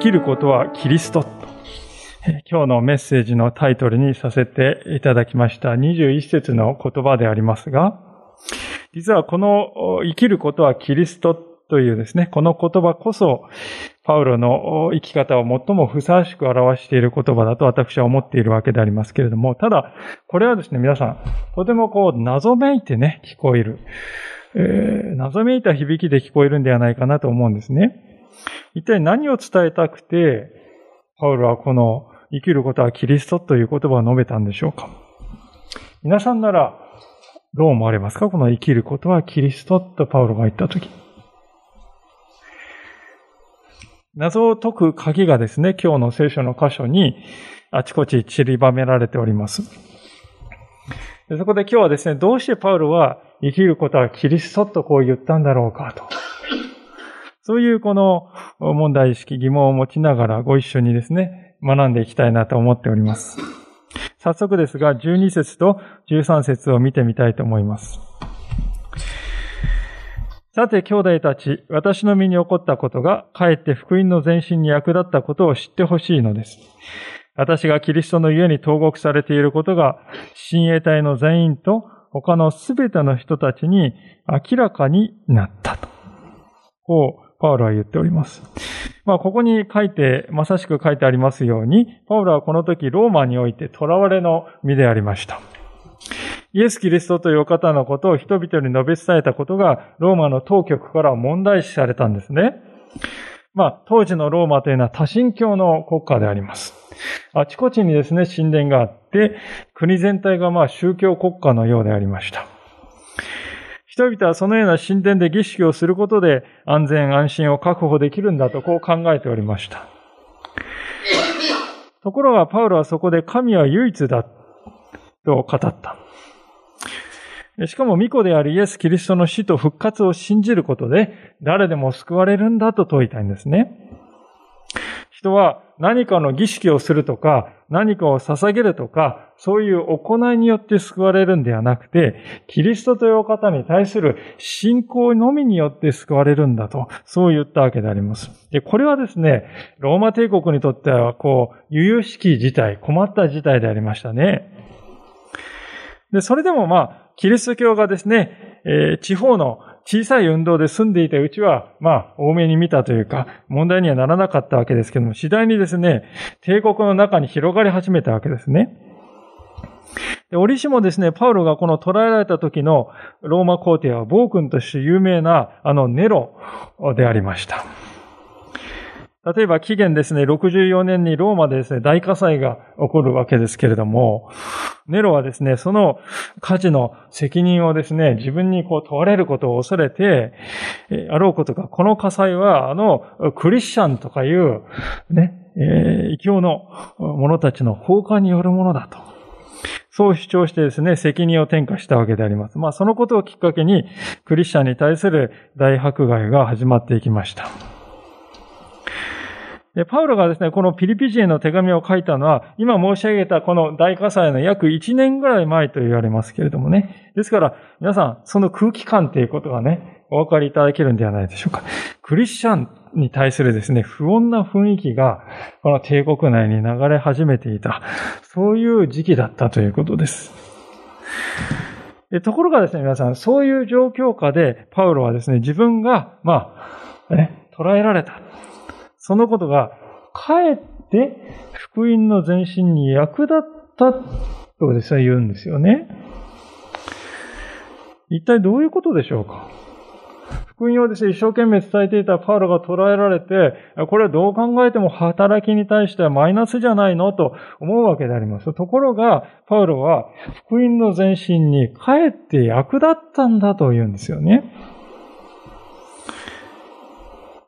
生きることはキリスト。今日のメッセージのタイトルにさせていただきました21節の言葉でありますが、実はこの生きることはキリストというですね、この言葉こそ、パウロの生き方を最もふさわしく表している言葉だと私は思っているわけでありますけれども、ただ、これはですね、皆さん、とてもこう、謎めいてね、聞こえる。えー、謎めいた響きで聞こえるんではないかなと思うんですね。一体何を伝えたくて、パウロはこの生きることはキリストという言葉を述べたんでしょうか？皆さんならどう思われますか？この生きることはキリストとパウロが言ったとき。謎を解く鍵がですね、今日の聖書の箇所にあちこち散りばめられております。そこで今日はですね、どうしてパウロは生きることはキリストとこう言ったんだろうかと。そういうこの問題意識、疑問を持ちながらご一緒にですね、学んでいきたいなと思っております。早速ですが、12節と13節を見てみたいと思います。さて、兄弟たち、私の身に起こったことが、かえって福音の前進に役立ったことを知ってほしいのです。私がキリストの家に投獄されていることが、親衛隊の全員と他のすべての人たちに明らかになったと。こう、パウロは言っております。まあ、ここに書いて、まさしく書いてありますように、パウロはこの時ローマにおいて囚われの身でありました。イエス・キリストという方のことを人々に述べ伝えたことが、ローマの当局から問題視されたんですね。まあ、当時のローマというのは多神教の国家であります。あちこちにですね、神殿があって、国全体がまあ宗教国家のようでありました。人々はそのような神殿で儀式をすることで安全安心を確保できるんだとこう考えておりました。ところがパウロはそこで神は唯一だと語った。しかも巫女であるイエス・キリストの死と復活を信じることで誰でも救われるんだと説いたいんですね。人は何かの儀式をするとか、何かを捧げるとか、そういう行いによって救われるんではなくて、キリストという方に対する信仰のみによって救われるんだと、そう言ったわけであります。で、これはですね、ローマ帝国にとっては、こう、悠々しき事態、困った事態でありましたね。で、それでもまあ、キリスト教がですね、えー、地方の小さい運動で住んでいたうちは、まあ、多めに見たというか、問題にはならなかったわけですけども、次第にですね、帝国の中に広がり始めたわけですね。で、折しもですね、パウロがこの捕らえられた時のローマ皇帝は暴君として有名なあのネロでありました。例えば紀元ですね、64年にローマでですね、大火災が起こるわけですけれども、ネロはですね、その火事の責任をですね、自分にこう問われることを恐れて、あろうことか、この火災はあのクリスチャンとかいう、ね、えー、異教の者たちの放火によるものだと。そう主張してですね、責任を転嫁したわけであります。まあそのことをきっかけに、クリスチャンに対する大迫害が始まっていきました。で、パウロがですね、このピリピ人への手紙を書いたのは、今申し上げたこの大火災の約1年ぐらい前と言われますけれどもね。ですから、皆さん、その空気感ということがね、お分かりいただけるんではないでしょうか。クリスチャンに対するですね、不穏な雰囲気が、この帝国内に流れ始めていた。そういう時期だったということです。でところがですね、皆さん、そういう状況下で、パウロはですね、自分が、まあ、ね、捉えられた。そのことが、かえって福音の前進に役立ったとですね、言うんですよね。一体どういうことでしょうか？福音をですね、一生懸命伝えていたパウロが捉えられて、これはどう考えても働きに対してはマイナスじゃないのと思うわけであります。ところが、パウロは福音の前進にかえって役立ったんだと言うんですよね。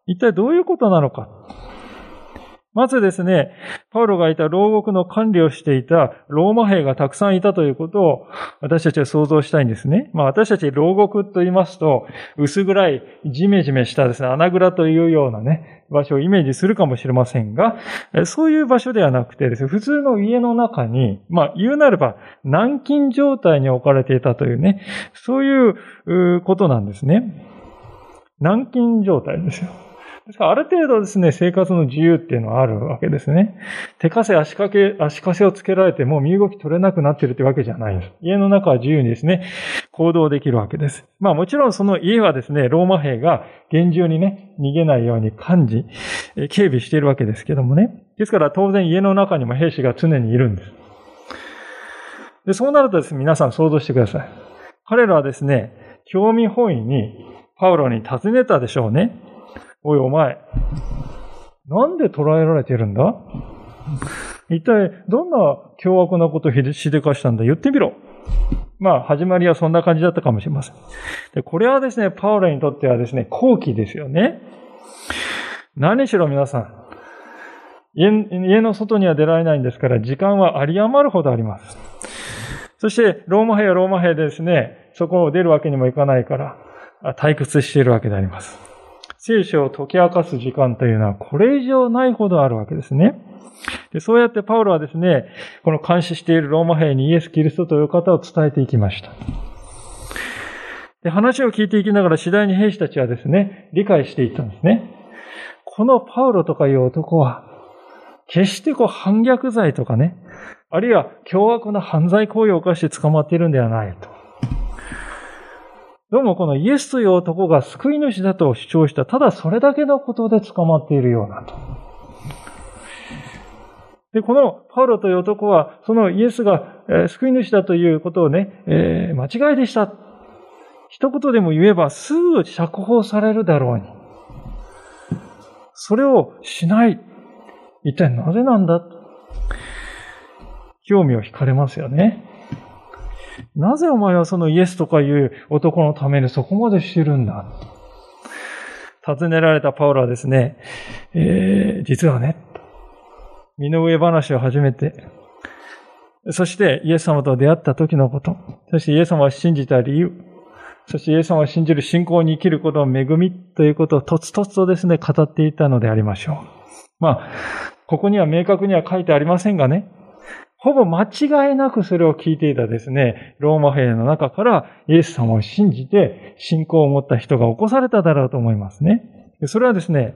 一体どういうことなのか？まずですね、パウロがいた牢獄の管理をしていたローマ兵がたくさんいたということを私たちは想像したいんですね。まあ私たち牢獄と言いますと、薄暗いジメジメしたですね、穴蔵というようなね、場所をイメージするかもしれませんが、そういう場所ではなくてですね、普通の家の中に、まあ言うなれば軟禁状態に置かれていたというね、そういうことなんですね。軟禁状態ですよ。ですからある程度ですね、生活の自由っていうのはあるわけですね。手かせ足掛け、足かせをつけられても身動き取れなくなってるってわけじゃないです。家の中は自由にですね、行動できるわけです。まあもちろんその家はですね、ローマ兵が厳重にね、逃げないように感じ、警備しているわけですけどもね。ですから当然家の中にも兵士が常にいるんです。で、そうなるとですね、皆さん想像してください。彼らはですね、興味本位にパウロに尋ねたでしょうね。おいお前、なんで捕らえられてるんだ？一体どんな凶悪なことをしでかしたんだ？言ってみろ。まあ、始まりはそんな感じだったかもしれません。で、これはですね、パウロにとってはですね、後期ですよね。何しろ皆さん、家の外には出られないんですから、時間は有り余るほどあります。そして、ローマ兵はローマ兵でですね、そこを出るわけにもいかないから、退屈しているわけであります。聖書を解き明かす時間というのはこれ以上ないほどあるわけですね。でそうやってパウロはですね、この監視しているローマ兵にイエス・キリストという方を伝えていきました。で話を聞いていきながら次第に兵士たちはですね、理解していったんですね。このパウロとかいう男は、決してこう反逆罪とかね、あるいは凶悪な犯罪行為を犯して捕まっているんではないと。どうもこのイエスという男が救い主だと主張した、ただそれだけのことで捕まっているようなと。で、このパウロという男は、そのイエスが救い主だということをね、えー、間違いでした。一言でも言えばすぐ釈放されるだろうに。それをしない。一体なぜなんだ？興味を惹かれますよね。なぜお前はそのイエスとかいう男のためにそこまでしてるんだ？尋ねられたパウロはですね、えー、実はね、身の上話を始めて、そしてイエス様と出会った時のこと、そしてイエス様を信じた理由、そしてイエス様を信じる信仰に生きることの恵み。ということをとつとつとですね、語っていたのでありましょう。まあ、ここには明確には書いてありませんがね、ほぼ間違いなくそれを聞いていたですね、ローマ兵の中からイエス様を信じて信仰を持った人が起こされただろうと思いますね。それはですね、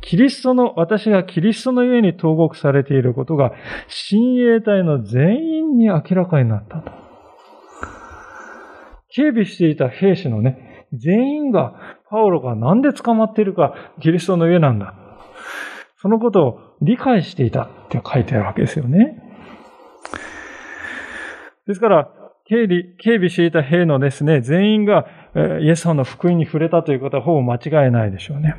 キリストの、私がキリストの上に投獄されていることが、親衛隊の全員に明らかになったと。警備していた兵士のね、全員が、パウロがなんで捕まっているか、キリストの上なんだ。そのことを理解していたって書いてあるわけですよね。ですから、警備、警備していた兵のですね、全員がイエス様の福音に触れたということはほぼ間違いないでしょうね。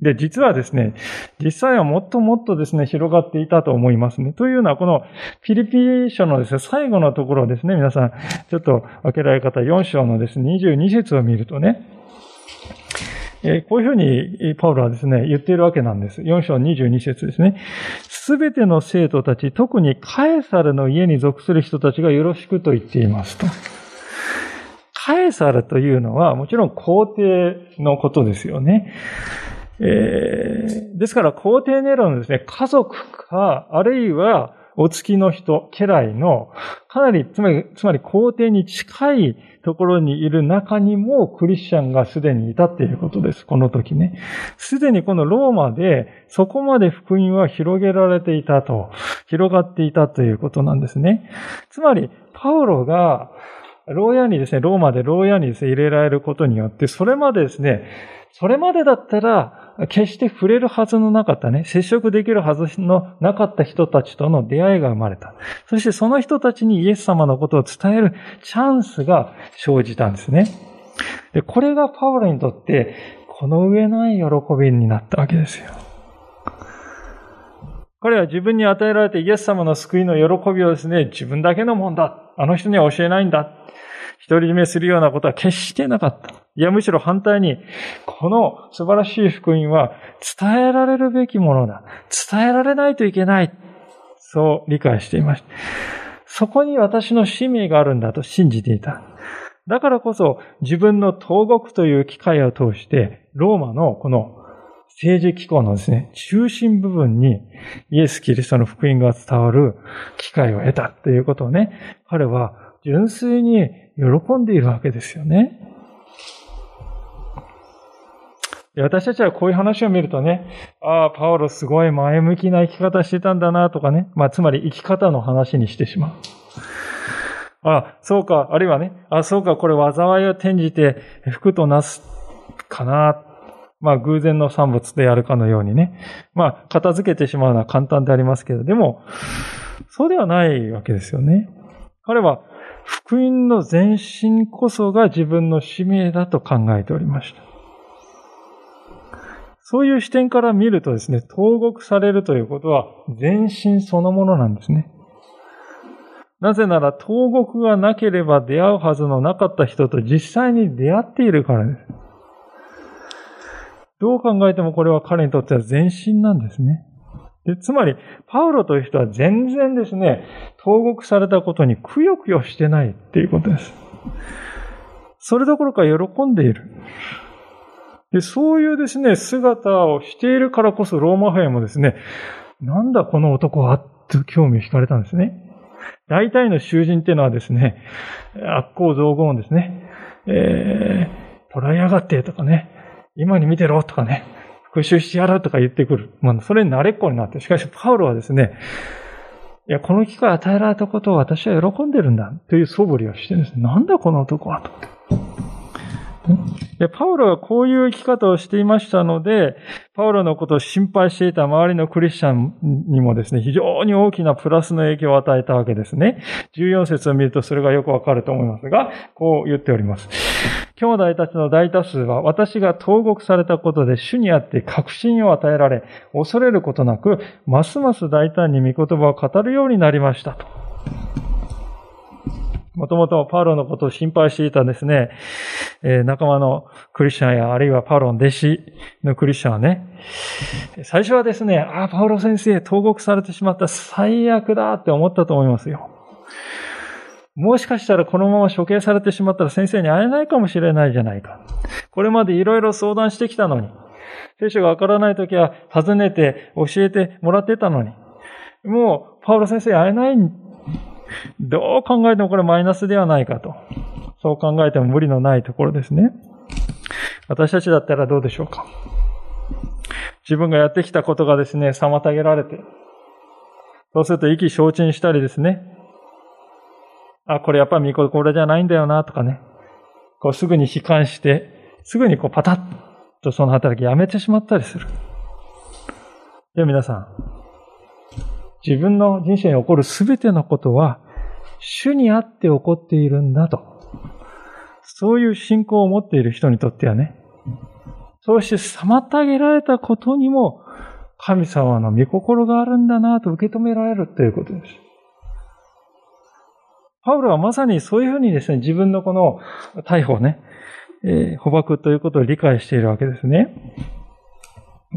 で、実はですね、実際はもっともっとですね、広がっていたと思いますね。というのは、このフィリピ書のですね、最後のところですね、皆さん、ちょっと開けられ方4章のですね、22節を見るとね、えこういうふうにパウロはですね、言っているわけなんです。4章22節ですね。すべての生徒たち、特にカエサルの家に属する人たちがよろしくと言っていますと。カエサルというのは、もちろん皇帝のことですよね。えー、ですから、皇帝ネロのですね、家族か、あるいは、お付きの人、家来の、かなり、つまり、つまり皇帝に近いところにいる中にもクリスチャンがすでにいたっていうことです。この時ね。すでにこのローマでそこまで福音は広げられていたと、広がっていたということなんですね。つまり、パウロが、牢屋にですね、ローマで牢屋にですね、入れられることによって、それまでですね、それまでだったら、決して触れるはずのなかったね、接触できるはずのなかった人たちとの出会いが生まれた。そしてその人たちにイエス様のことを伝えるチャンスが生じたんですね。で、これがパウロにとって、この上ない喜びになったわけですよ。彼は自分に与えられてイエス様の救いの喜びをですね、自分だけのもんだ。あの人には教えないんだ。独り占めするようなことは決してなかった。いや、むしろ反対に、この素晴らしい福音は伝えられるべきものだ。伝えられないといけない。そう理解していました。そこに私の使命があるんだと信じていた。だからこそ自分の投獄という機会を通して、ローマのこの政治機構のですね、中心部分にイエス・キリストの福音が伝わる機会を得たということをね、彼は純粋に喜んでいるわけですよね。私たちはこういう話を見るとね、ああ、パウロすごい前向きな生き方してたんだなとかね、まあ、つまり生き方の話にしてしまう。ああ、そうか、あるいはね、あ、そうか、これ災いを転じて福となすかな。まあ、偶然の産物であるかのようにね。まあ、片付けてしまうのは簡単でありますけど、でも、そうではないわけですよね。彼は、福音の前進こそが自分の使命だと考えておりました。そういう視点から見るとですね、投獄されるということは前進そのものなんですね。なぜなら、投獄がなければ出会うはずのなかった人と実際に出会っているからです。どう考えてもこれは彼にとっては前進なんですね。でつまり、パウロという人は全然ですね、投獄されたことにくよくよしてないっていうことです。それどころか喜んでいる。でそういうですね、姿をしているからこそローマ兵もですね、なんだこの男はと興味を惹かれたんですね。大体の囚人っていうのはですね、悪行造言ですね、えー、捕らえやがってとかね、今に見てろとかね、復讐してやろうとか言ってくる。まあ、それに慣れっこになって。しかし、パウロはですね、いや、この機会与えられたことを私は喜んでるんだという素振りをしてですね、なんだこの男はと思って。で、パウロはこういう生き方をしていましたので、パウロのことを心配していた周りのクリスチャンにもですね、非常に大きなプラスの影響を与えたわけですね。14節を見るとそれがよくわかると思いますが、こう言っております。兄弟たちの大多数は私が投獄されたことで主にあって確信を与えられ、恐れることなく、ますます大胆に御言葉を語るようになりましたと。もともとパウロのことを心配していたですね、えー、仲間のクリスチャンや、あるいはパウロの弟子のクリスチャンはね、最初はですね、ああ、パウロ先生、投獄されてしまった最悪だって思ったと思いますよ。もしかしたらこのまま処刑されてしまったら先生に会えないかもしれないじゃないか。これまでいろいろ相談してきたのに、聖書がわからないときは尋ねて教えてもらってたのに、もうパウロ先生会えない どう考えてもこれマイナスではないかと。そう考えても無理のないところですね。私たちだったらどうでしょうか。自分がやってきたことがですね、妨げられて、そうすると意気消沈したりですね、あ、これやっぱりこれじゃないんだよな、とかね、こうすぐに悲観して、すぐにこうパタッとその働きやめてしまったりする。で、皆さん、自分の人生に起こるすべてのことは、主にあって起こっているんだと。そういう信仰を持っている人にとってはね、そうして妨げられたことにも、神様の御心があるんだなと受け止められるということです。パウロはまさにそういうふうにですね、自分のこの逮捕ね、えー、捕獲ということを理解しているわけですね。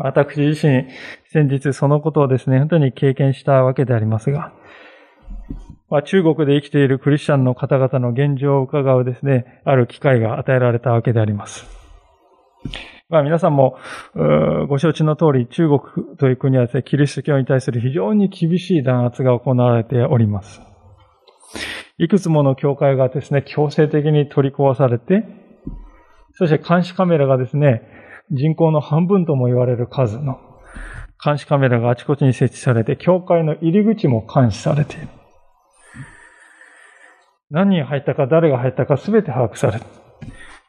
私自身、先日そのことをですね、本当に経験したわけでありますが、まあ、中国で生きているクリスチャンの方々の現状を伺うですね、ある機会が与えられたわけであります。まあ皆さんもご承知の通り、中国という国はですね、キリスト教に対する非常に厳しい弾圧が行われております。いくつもの教会がですね、強制的に取り壊されて、そして監視カメラがですね、人口の半分とも言われる数の監視カメラがあちこちに設置されて、教会の入り口も監視されている。何人入ったか誰が入ったか全て把握される。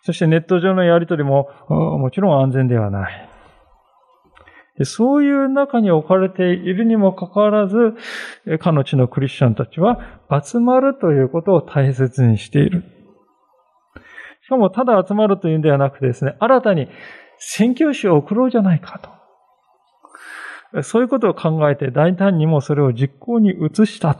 そしてネット上のやり取りももちろん安全ではない。そういう中に置かれているにもかかわらず、彼の地のクリスチャンたちは集まるということを大切にしている。しかもただ集まるというんではなくてですね、新たに宣教師を送ろうじゃないかと。そういうことを考えて大胆にもそれを実行に移した。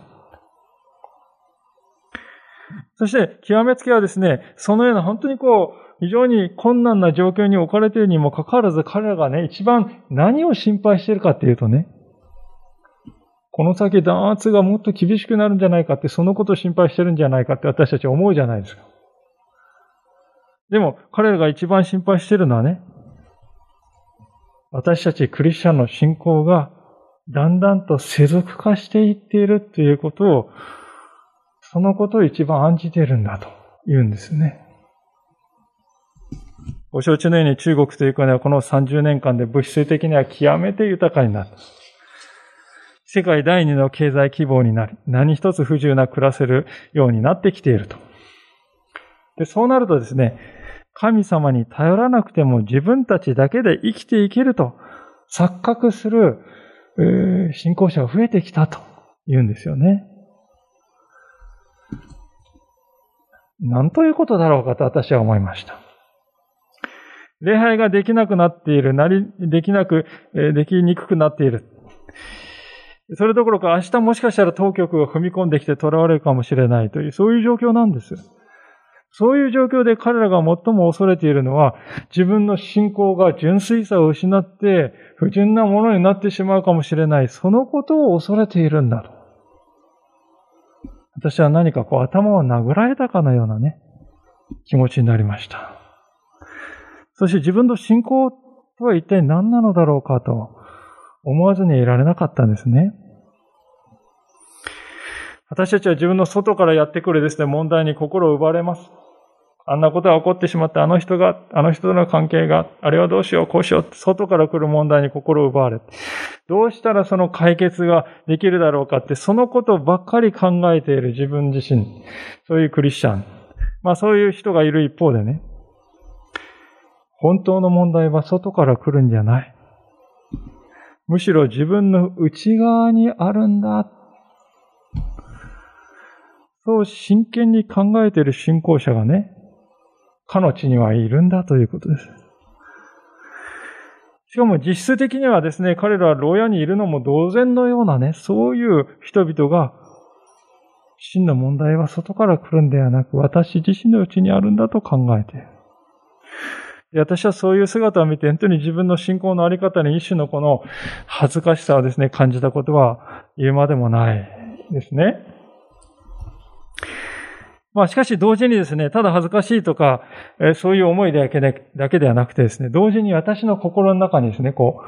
そして、極めつけはですね、そのような本当にこう、非常に困難な状況に置かれているにもかかわらず彼らがね、一番何を心配しているかっていうとね、この先弾圧がもっと厳しくなるんじゃないかって、そのことを心配してるんじゃないかって私たち思うじゃないですか。でも、彼らが一番心配しているのはね、私たちクリスチャンの信仰がだんだんと世俗化していっているということを、そのことを一番案じているんだと言うんですね。ご承知のように中国という国はこの30年間で物質的には極めて豊かになった。世界第二の経済規模になり、何一つ不自由な暮らせるようになってきていると。で、そうなるとですね、神様に頼らなくても自分たちだけで生きていけると錯覚する、信仰者が増えてきたと言うんですよね。何ということだろうかと私は思いました。礼拝ができなくなっている、なり、できなく、えできにくくなっている。それどころか明日もしかしたら当局が踏み込んできて囚われるかもしれないという、そういう状況なんです。そういう状況で彼らが最も恐れているのは、自分の信仰が純粋さを失って、不純なものになってしまうかもしれない、そのことを恐れているんだと。私は何かこう頭を殴られたかのようなね、気持ちになりました。そして自分の信仰とは一体何なのだろうかと思わずにいられなかったんですね。私たちは自分の外からやってくるですね、問題に心を奪われます。あんなことが起こってしまって、あの人が、あの人との関係が、あれはどうしよう、こうしよう、外から来る問題に心を奪われどうしたらその解決ができるだろうかって、そのことばっかり考えている自分自身、そういうクリスチャン。まあそういう人がいる一方でね、本当の問題は外から来るんじゃない。むしろ自分の内側にあるんだ。そう真剣に考えている信仰者がね、かの地にはいるんだということです。しかも実質的にはですね、彼らは牢屋にいるのも同然のようなね、そういう人々が、真の問題は外から来るんではなく、私自身のうちにあるんだと考えている。私はそういう姿を見て、本当に自分の信仰のあり方に一種のこの恥ずかしさをですね、感じたことは言うまでもないですね。まあしかし同時にですね、ただ恥ずかしいとか、えそういう思いだけでだけではなくてですね、同時に私の心の中にですね、こう、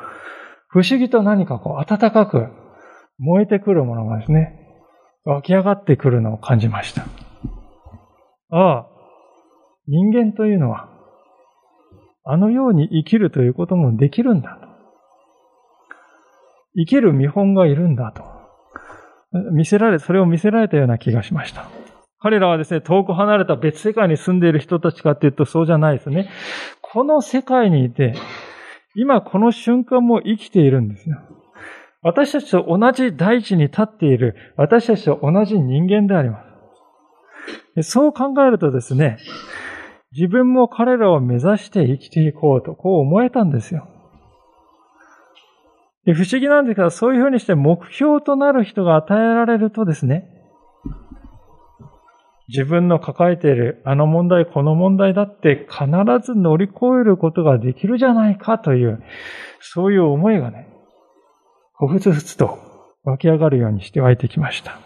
不思議と何かこう、温かく燃えてくるものがですね、湧き上がってくるのを感じました。ああ、人間というのは、あのように生きるということもできるんだと。生きる見本がいるんだと。見せられ、それを見せられたような気がしました。彼らはですね、遠く離れた別世界に住んでいる人たちかっていうとそうじゃないですね。この世界にいて、今この瞬間も生きているんですよ。私たちと同じ大地に立っている、私たちと同じ人間であります。そう考えるとですね、自分も彼らを目指して生きていこうと、こう思えたんですよ。で不思議なんですけど、そういうふうにして目標となる人が与えられるとですね、自分の抱えているあの問題、この問題だって必ず乗り越えることができるじゃないかという、そういう思いがね、ほふつふつと湧き上がるようにして湧いてきました。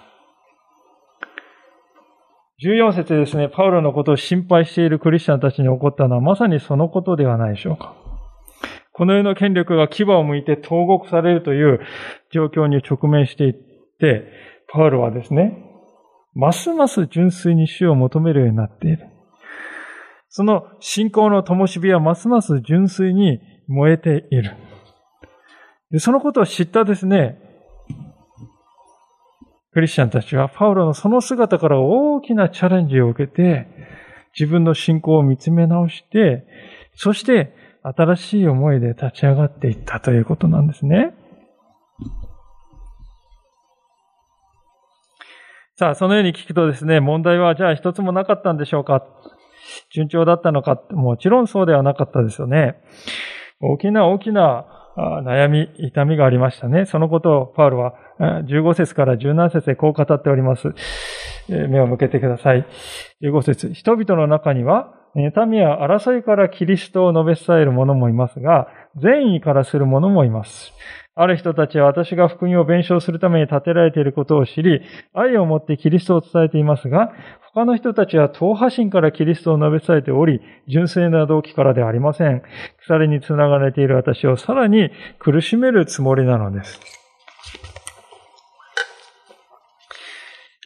14節ですね、パウロのことを心配しているクリスチャンたちに起こったのはまさにそのことではないでしょうか。この世の権力が牙を向いて投獄されるという状況に直面していって、パウロはですね、ますます純粋に主を求めるようになっている。その信仰の灯火はますます純粋に燃えている。でそのことを知ったですね、クリスチャンたちはパウロのその姿から大きなチャレンジを受けて、自分の信仰を見つめ直して、そして新しい思いで立ち上がっていったということなんですね。さあ、そのように聞くとですね、問題はじゃあ一つもなかったんでしょうか？順調だったのか？もちろんそうではなかったですよね。大きな大きな悩み、痛みがありましたね。そのことをパウルは15節から17節でこう語っております。目を向けてください。15節人々の中には、妬みや争いからキリストを述べ伝える者もいますが、善意からする者もいます。ある人たちは私が福音を弁償するために立てられていることを知り、愛を持ってキリストを伝えていますが、他の人たちは党派心からキリストを述べ伝えており、純粋な動機からではありません。鎖につながれている私をさらに苦しめるつもりなのです。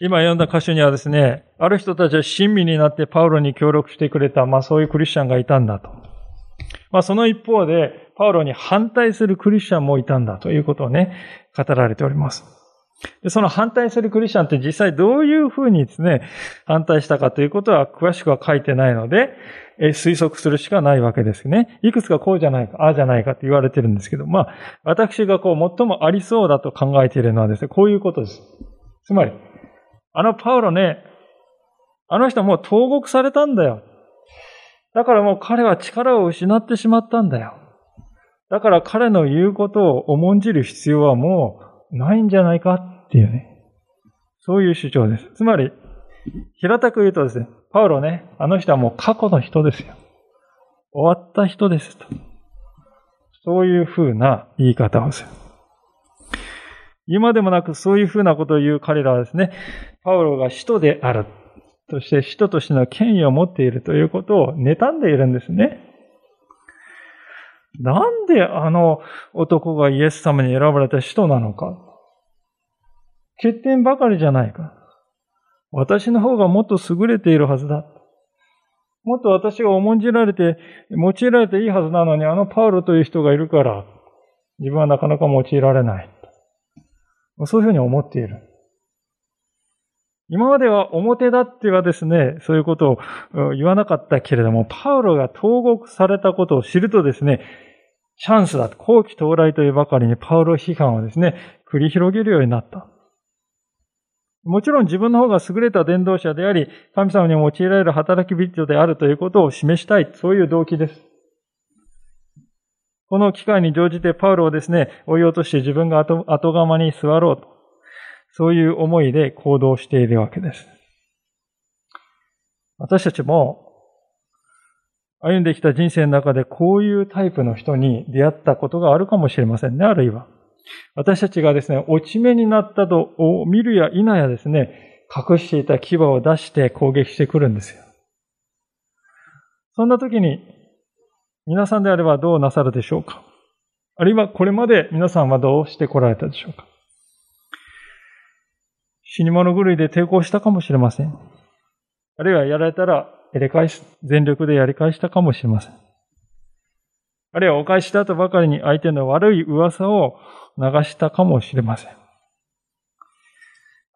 今読んだ箇所にはですね、ある人たちは親身になってパウロに協力してくれた、まあそういうクリスチャンがいたんだと。まあその一方で、パウロに反対するクリスチャンもいたんだということをね、語られております。でその反対するクリスチャンって実際どういうふうにですね、反対したかということは詳しくは書いてないので、え推測するしかないわけですね。いくつかこうじゃないか、ああじゃないかって言われてるんですけど、まあ、私がこう最もありそうだと考えているのはですね、こういうことです。つまり、あのパウロね、あの人もう投獄されたんだよ。だからもう彼は力を失ってしまったんだよ。だから彼の言うことを重んじる必要はもうないんじゃないかっていうね。そういう主張です。つまり、平たく言うとですね、パウロね、あの人はもう過去の人ですよ。終わった人ですと。そういうふうな言い方をする。今でもなくそういうふうなことを言う彼らはですね、パウロが使徒である。そして使徒としての権威を持っているということを妬んでいるんですね。なんであの男がイエス様に選ばれた使徒なのか。欠点ばかりじゃないか。私の方がもっと優れているはずだ。もっと私が重んじられて、用いられていいはずなのに、あのパウロという人がいるから、自分はなかなか用いられない。そういうふうに思っている。今までは表だってはですね、そういうことを言わなかったけれども、パウロが投獄されたことを知るとですね、チャンスだ。後期到来というばかりにパウロ批判をですね、繰り広げるようになった。もちろん自分の方が優れた伝道者であり、神様に用いられる働き人であるということを示したい。そういう動機です。この機会に乗じてパウロをですね、追い落として自分が後釜に座ろうと。そういう思いで行動しているわけです。私たちも歩んできた人生の中でこういうタイプの人に出会ったことがあるかもしれませんね、あるいは。私たちがですね、落ち目になったと見るや否やですね、隠していた牙を出して攻撃してくるんですよ。そんな時に、皆さんであればどうなさるでしょうか？あるいはこれまで皆さんはどうしてこられたでしょうか？死に物狂いで抵抗したかもしれません。あるいはやられたらやり返す、全力でやり返したかもしれません。あるいはお返しだとばかりに相手の悪い噂を流したかもしれません。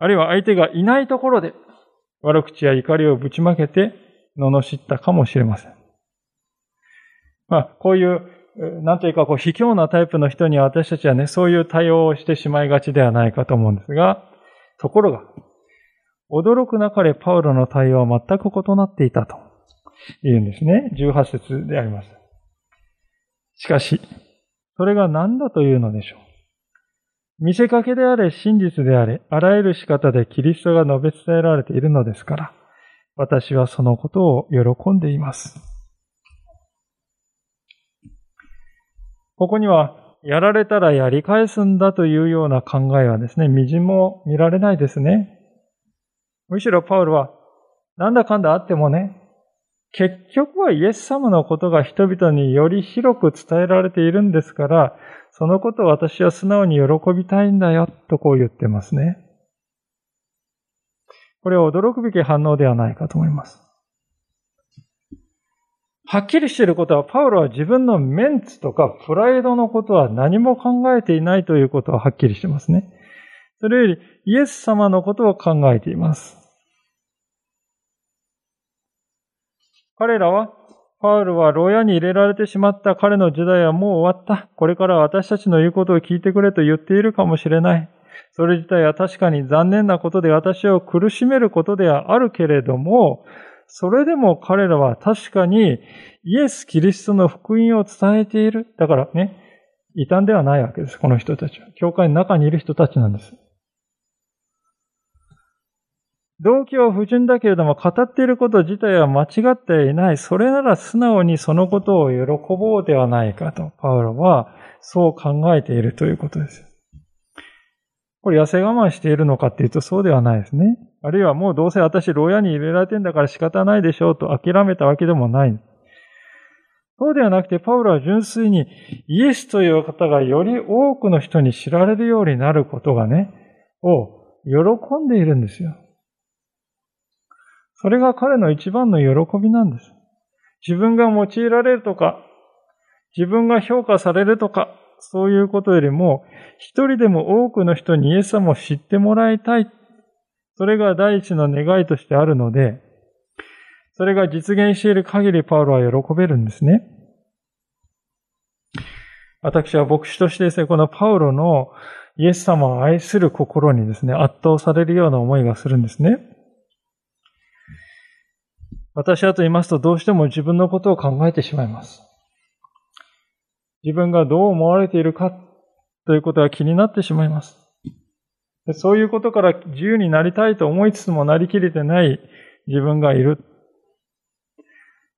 あるいは相手がいないところで悪口や怒りをぶちまけて罵ったかもしれません。まあ、こういう、なんというか、こう、卑怯なタイプの人には私たちはね、そういう対応をしてしまいがちではないかと思うんですが、ところが、驚くなかれパウロの対応は全く異なっていたと言うんですね。18節であります。しかし、それが何だというのでしょう。見せかけであれ、真実であれ、あらゆる仕方でキリストが述べ伝えられているのですから、私はそのことを喜んでいます。ここには、やられたらやり返すんだというような考えはですね、微塵も見られないですね。むしろパウルは、なんだかんだあってもね、結局はイエス様のことが人々により広く伝えられているんですから、そのことを私は素直に喜びたいんだよ、とこう言ってますね。これは驚くべき反応ではないかと思います。はっきりしていることは、パウロは自分のメンツとかプライドのことは何も考えていないということははっきりしてますね。それより、イエス様のことを考えています。彼らは、パウルは牢屋に入れられてしまった彼の時代はもう終わった。これから私たちの言うことを聞いてくれと言っているかもしれない。それ自体は確かに残念なことで私を苦しめることではあるけれども、それでも彼らは確かにイエス・キリストの福音を伝えている。だからね、異端ではないわけです、この人たちは。教会の中にいる人たちなんです。動機は不純だけれども、語っていること自体は間違っていない。それなら素直にそのことを喜ぼうではないかと、パウロはそう考えているということです。これ痩せ我慢しているのかっていうとそうではないですね。あるいはもうどうせ私牢屋に入れられてんだから仕方ないでしょうと諦めたわけでもない。そうではなくて、パウロは純粋にイエスという方がより多くの人に知られるようになることがね、を喜んでいるんですよ。それが彼の一番の喜びなんです。自分が用いられるとか、自分が評価されるとか、そういうことよりも、一人でも多くの人にイエス様を知ってもらいたい。それが第一の願いとしてあるので、それが実現している限りパウロは喜べるんですね。私は牧師としてですね、このパウロのイエス様を愛する心にですね、圧倒されるような思いがするんですね。私はと言いますと、どうしても自分のことを考えてしまいます。自分がどう思われているかということが気になってしまいます。そういうことから自由になりたいと思いつつもなりきれてない自分がいる。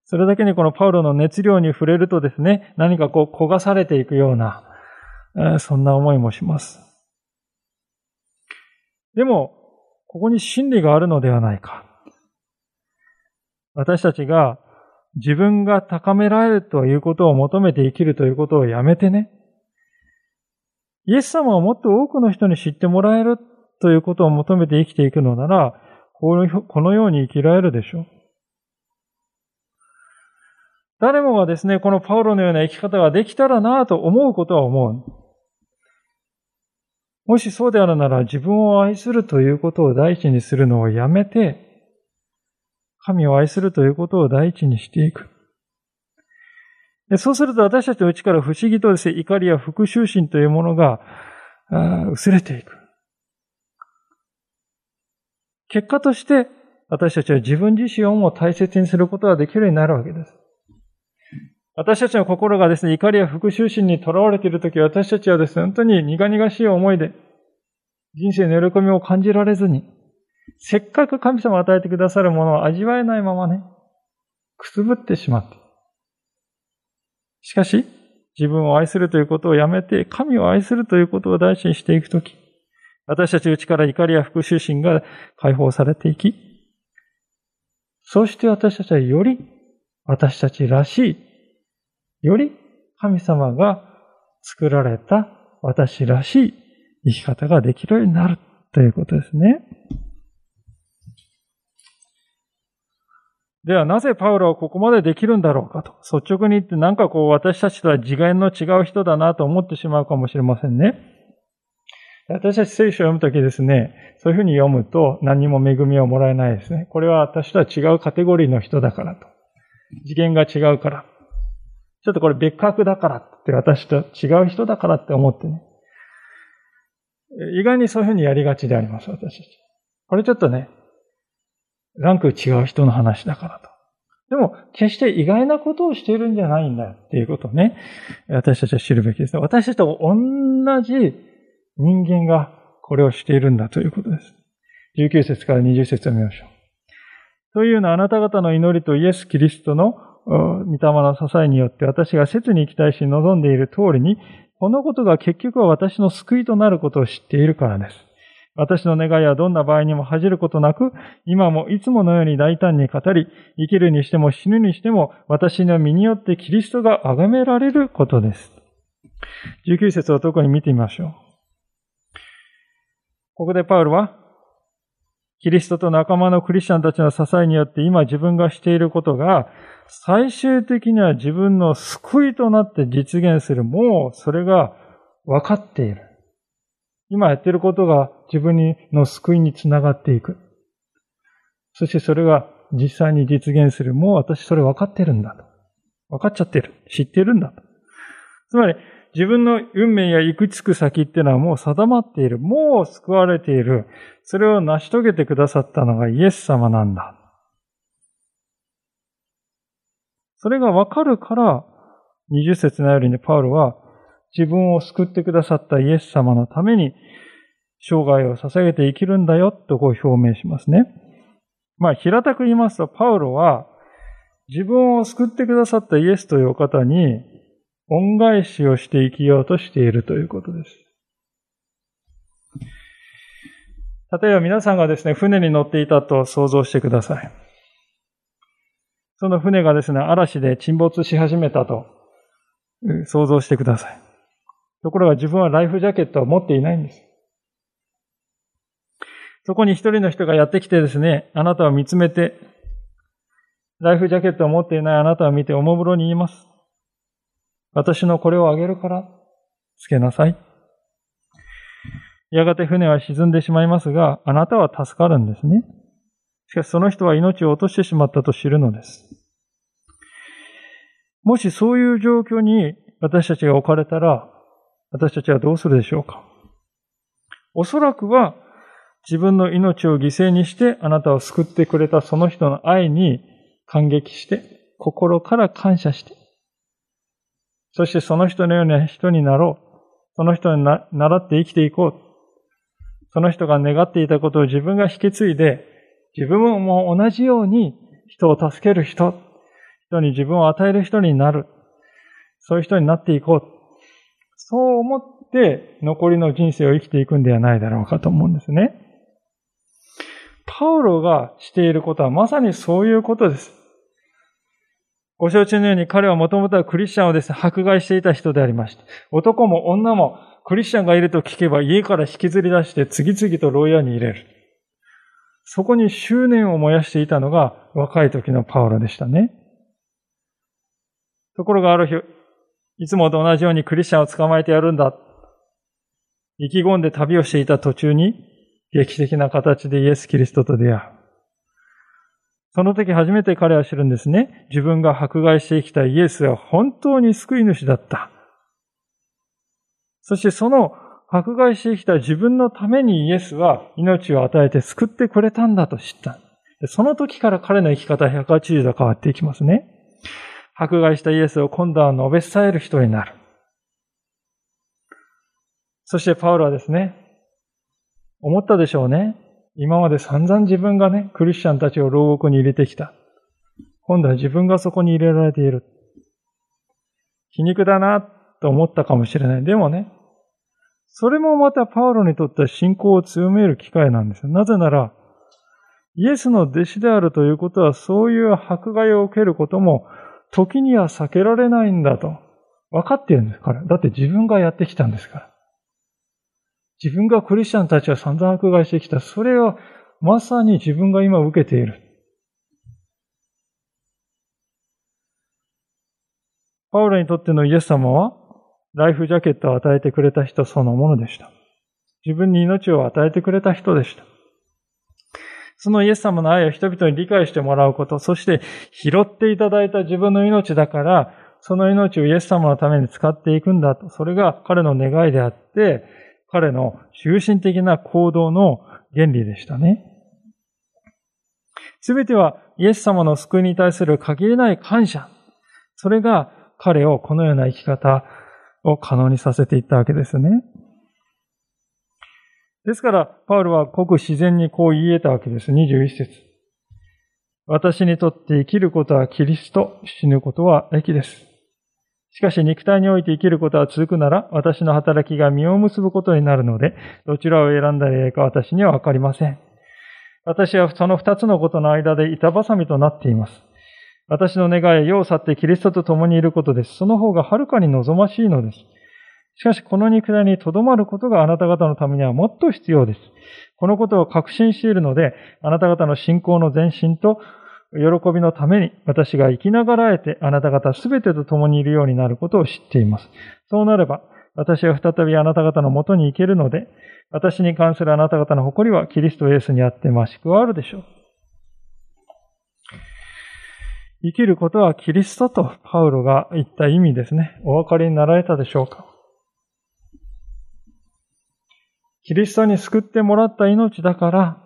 それだけにこのパウロの熱量に触れるとですね、何かこう焦がされていくような、そんな思いもします。でも、ここに真理があるのではないか。私たちが自分が高められるということを求めて生きるということをやめてね、イエス様をもっと多くの人に知ってもらえるということを求めて生きていくのなら、このように生きられるでしょう。誰もがですね、このパウロのような生き方ができたらなぁと思うことは思う。もしそうであるなら自分を愛するということを第一にするのをやめて、神を愛するということを第一にしていく。そうすると私たちの内から不思議とですね、怒りや復讐心というものが薄れていく。結果として私たちは自分自身をも大切にすることができるようになるわけです。私たちの心がですね、怒りや復讐心にとらわれているとき、私たちはですね、本当に苦々しい思いで、人生の喜びを感じられずに、せっかく神様を与えてくださるものを味わえないままね、くすぶってしまって。しかし、自分を愛するということをやめて、神を愛するということを大事にしていくとき、私たち内から怒りや復讐心が解放されていき、そして私たちはより私たちらしい、より神様が作られた私らしい生き方ができるようになるということですね。ではなぜパウロはここまでできるんだろうかと。率直に言ってなんかこう私たちとは次元の違う人だなと思ってしまうかもしれませんね。私たち聖書を読むときですね、そういうふうに読むと何も恵みをもらえないですね。これは私とは違うカテゴリーの人だからと。次元が違うから。ちょっとこれ別格だからって私と違う人だからって思ってね。意外にそういうふうにやりがちであります、私たち。これちょっとね、ランク違う人の話だからと。でも、決して意外なことをしているんじゃないんだよっていうことをね、私たちは知るべきです。私たちと同じ人間がこれをしているんだということです。19節から20節を見ましょう。というのはあなた方の祈りとイエス・キリストの御霊の支えによって私が切に期待し望んでいる通りに、このことが結局は私の救いとなることを知っているからです。私の願いはどんな場合にも恥じることなく、今もいつものように大胆に語り、生きるにしても死ぬにしても、私の身によってキリストが崇められることです。19節を特に見てみましょう。ここでパウルは、キリストと仲間のクリスチャンたちの支えによって今自分がしていることが、最終的には自分の救いとなって実現する。もうそれが分かっている。今やっていることが自分の救いにつながっていく。そしてそれが実際に実現する。もう私それ分かってるんだと。分かっちゃってる。知ってるんだと。つまり、自分の運命や行くつく先っていうのはもう定まっている。もう救われている。それを成し遂げてくださったのがイエス様なんだ。それが分かるから、20節のようにパウロは自分を救ってくださったイエス様のために生涯を捧げて生きるんだよとこう表明しますね。まあ、平たく言いますと、パウロは、自分を救ってくださったイエスというお方に、恩返しをして生きようとしているということです。例えば皆さんがですね、船に乗っていたと想像してください。その船がですね、嵐で沈没し始めたと想像してください。ところが自分はライフジャケットを持っていないんです。そこに一人の人がやってきてですね、あなたを見つめて、ライフジャケットを持っていないあなたを見ておもむろに言います。私のこれをあげるから、つけなさい。やがて船は沈んでしまいますが、あなたは助かるんですね。しかしその人は命を落としてしまったと知るのです。もしそういう状況に私たちが置かれたら、私たちはどうするでしょうかおそらくは自分の命を犠牲にしてあなたを救ってくれたその人の愛に感激して、心から感謝して、そしてその人のような人になろう。その人にな習って生きていこう。その人が願っていたことを自分が引き継いで、自分も同じように人を助ける人、人に自分を与える人になる。そういう人になっていこう。そう思って残りの人生を生きていくんではないだろうかと思うんですね。パウロがしていることはまさにそういうことです。ご承知のように彼はもともとはクリスチャンをですね、迫害していた人でありました。男も女もクリスチャンがいると聞けば家から引きずり出して次々と牢屋に入れる。そこに執念を燃やしていたのが若い時のパウロでしたね。ところがある日、いつもと同じようにクリスチャンを捕まえてやるんだ。意気込んで旅をしていた途中に劇的な形でイエス・キリストと出会う。その時初めて彼は知るんですね。自分が迫害してきたイエスは本当に救い主だった。そしてその迫害してきた自分のためにイエスは命を与えて救ってくれたんだと知った。その時から彼の生き方180度変わっていきますね。迫害したイエスを今度は述べ伝える人になる。そしてパウロはですね、思ったでしょうね。今まで散々自分がね、クリスチャンたちを牢獄に入れてきた。今度は自分がそこに入れられている。皮肉だなと思ったかもしれない。でもね、それもまたパウロにとっては信仰を強める機会なんですよ。なぜなら、イエスの弟子であるということは、そういう迫害を受けることも、時には避けられないんだと。分かっているんですから。だって自分がやってきたんですから。自分がクリスチャンたちは散々迫害してきた。それはまさに自分が今受けている。パウロにとってのイエス様は、ライフジャケットを与えてくれた人そのものでした。自分に命を与えてくれた人でした。そのイエス様の愛を人々に理解してもらうこと、そして拾っていただいた自分の命だから、その命をイエス様のために使っていくんだと。それが彼の願いであって、彼の中心的な行動の原理でしたね。すべてはイエス様の救いに対する限りない感謝。それが彼をこのような生き方を可能にさせていったわけですね。ですから、パウルはごく自然にこう言えたわけです。21節。私にとって生きることはキリスト、死ぬことは益です。しかし肉体において生きることは続くなら、私の働きが実を結ぶことになるので、どちらを選んだらよいか私にはわかりません。私はその二つのことの間で板挟みとなっています。私の願いは世を去ってキリストと共にいることです。その方がはるかに望ましいのです。しかし、この肉体に留まることがあなた方のためにはもっと必要です。このことを確信しているので、あなた方の信仰の前進と喜びのために私が生きながらえてあなた方すべてと共にいるようになることを知っています。そうなれば、私は再びあなた方のもとに行けるので、私に関するあなた方の誇りはキリストイエスにあって増し加わるでしょう。生きることはキリストとパウロが言った意味ですね。お分かりになられたでしょうかキリストに救ってもらった命だから、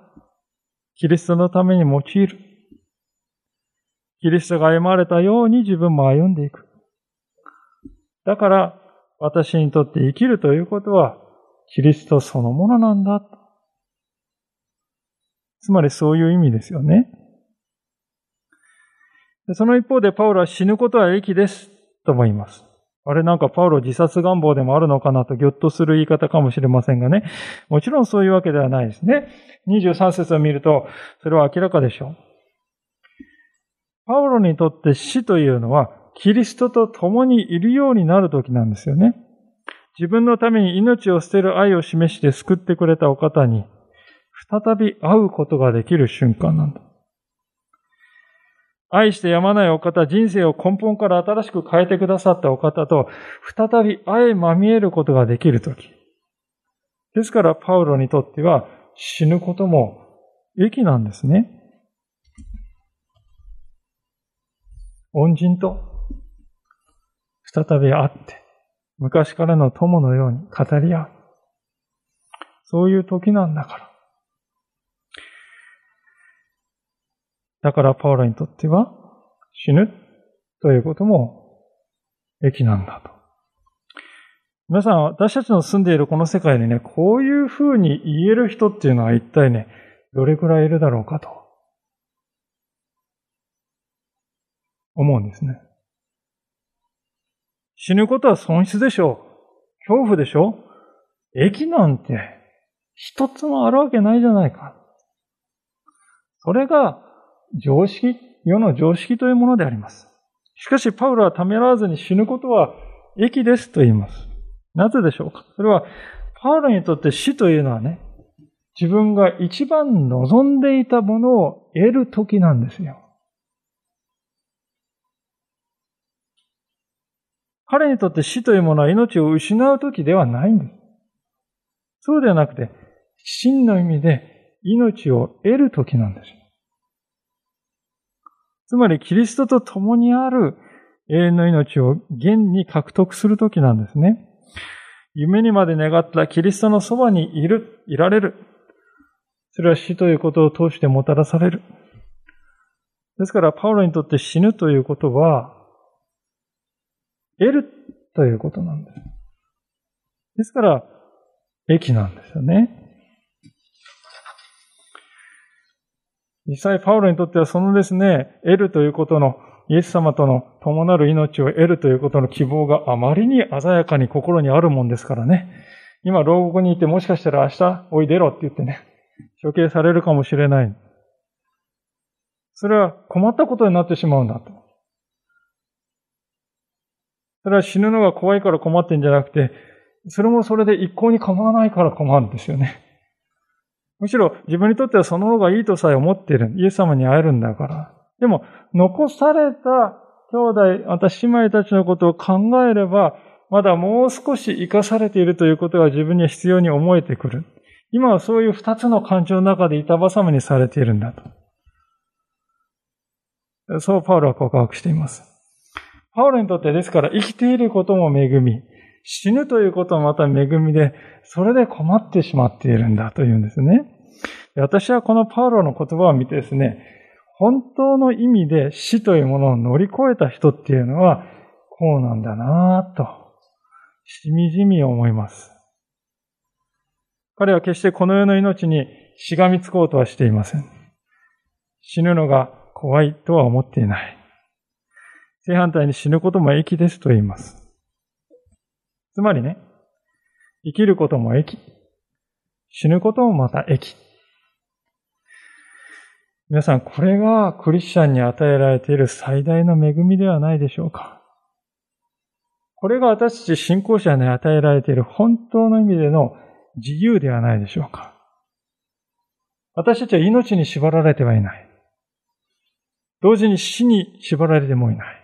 キリストのために用いる。キリストが歩まれたように自分も歩んでいく。だから、私にとって生きるということは、キリストそのものなんだ。つまりそういう意味ですよね。その一方でパウロは死ぬことは益ですと思います。あれなんかパウロ自殺願望でもあるのかなとぎょっとする言い方かもしれませんがね。もちろんそういうわけではないですね。23節を見ると、それは明らかでしょう。パウロにとって死というのは、キリストと共にいるようになる時なんですよね。自分のために命を捨てる愛を示して救ってくれたお方に、再び会うことができる瞬間なんだ。愛してやまないお方、人生を根本から新しく変えてくださったお方と、再び愛まみえることができるとき。ですから、パウロにとっては死ぬことも益なんですね。恩人と再び会って、昔からの友のように語り合う。そういう時なんだから。だからパウロにとっては死ぬということも益なんだと。皆さん、私たちの住んでいるこの世界にね、こういうふうに言える人っていうのは一体ね、どれくらいいるだろうかと思うんですね。死ぬことは損失でしょう。恐怖でしょう。益なんて一つもあるわけないじゃないか。それが常識、世の常識というものであります。しかし、パウロはためらわずに死ぬことは益ですと言います。なぜでしょうかそれは、パウロにとって死というのはね、自分が一番望んでいたものを得る時なんですよ。彼にとって死というものは命を失う時ではないんです。そうではなくて、真の意味で命を得る時なんです。つまりキリストと共にある永遠の命を現に獲得するときなんですね。夢にまで願ったキリストのそばにいる、いられる。それは死ということを通してもたらされる。ですから、パウロにとって死ぬということは、得るということなんです。ですから、益なんですよね。実際パウロにとってはそのですね、得るということの、イエス様との共なる命を得るということの希望があまりに鮮やかに心にあるもんですからね。今、牢獄にいてもしかしたら明日おいでろって言ってね、処刑されるかもしれない。それは困ったことになってしまうんだと。それは死ぬのが怖いから困ってんじゃなくて、それもそれで一向に構わないから困るんですよね。むしろ自分にとってはその方がいいとさえ思っている。イエス様に会えるんだから。でも、残された兄弟、また姉妹たちのことを考えれば、まだもう少し生かされているということが自分には必要に思えてくる。今はそういう二つの感情の中で板挟みにされているんだと。そうパウロは告白しています。パウロにとってですから生きていることも恵み、死ぬということもまた恵みで、それで困ってしまっているんだというんですね。私はこのパウロの言葉を見てですね、本当の意味で死というものを乗り越えた人っていうのは、こうなんだなぁと、しみじみ思います。彼は決してこの世の命にしがみつこうとはしていません。死ぬのが怖いとは思っていない。正反対に死ぬことも益ですと言います。つまりね、生きることも益。死ぬこともまた益。皆さん、これがクリスチャンに与えられている最大の恵みではないでしょうか。これが私たち信仰者に与えられている本当の意味での自由ではないでしょうか。私たちは命に縛られてはいない。同時に死に縛られてもいない。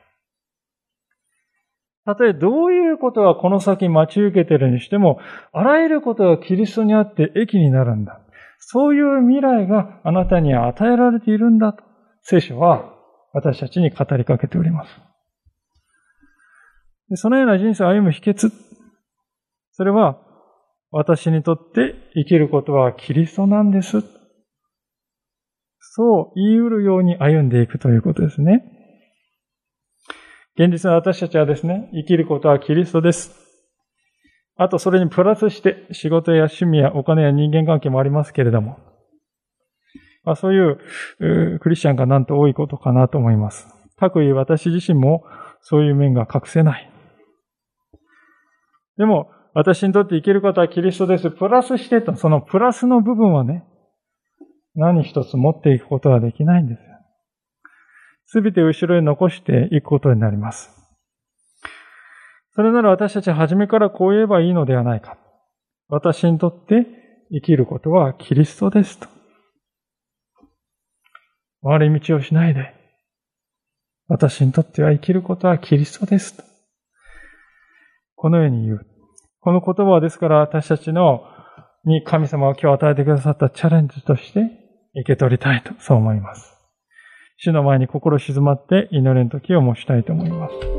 たとえどういうことがこの先待ち受けてるにしても、あらゆることがキリストにあって益になるんだ。そういう未来があなたに与えられているんだと、聖書は私たちに語りかけております。そのような人生を歩む秘訣、それは私にとって生きることはキリストなんです。そう言い得るように歩んでいくということですね。現実の私たちはですね、生きることはキリストです。あとそれにプラスして仕事や趣味やお金や人間関係もありますけれども、まあ、そういうクリスチャンがなんと多いことかなと思います。かくいう私自身もそういう面が隠せない。でも、私にとって生きることはキリストです。プラスしてと、そのプラスの部分はね、何一つ持っていくことはできないんです。すべて後ろに残していくことになります。それなら私たちは初めからこう言えばいいのではないか。私にとって生きることはキリストですと。回り道をしないで。私にとっては生きることはキリストですと。このように言う。この言葉はですから私たちのに神様が今日与えてくださったチャレンジとして受け取りたいと、そう思います。主の前に心静まって祈りの時を申したいと思います。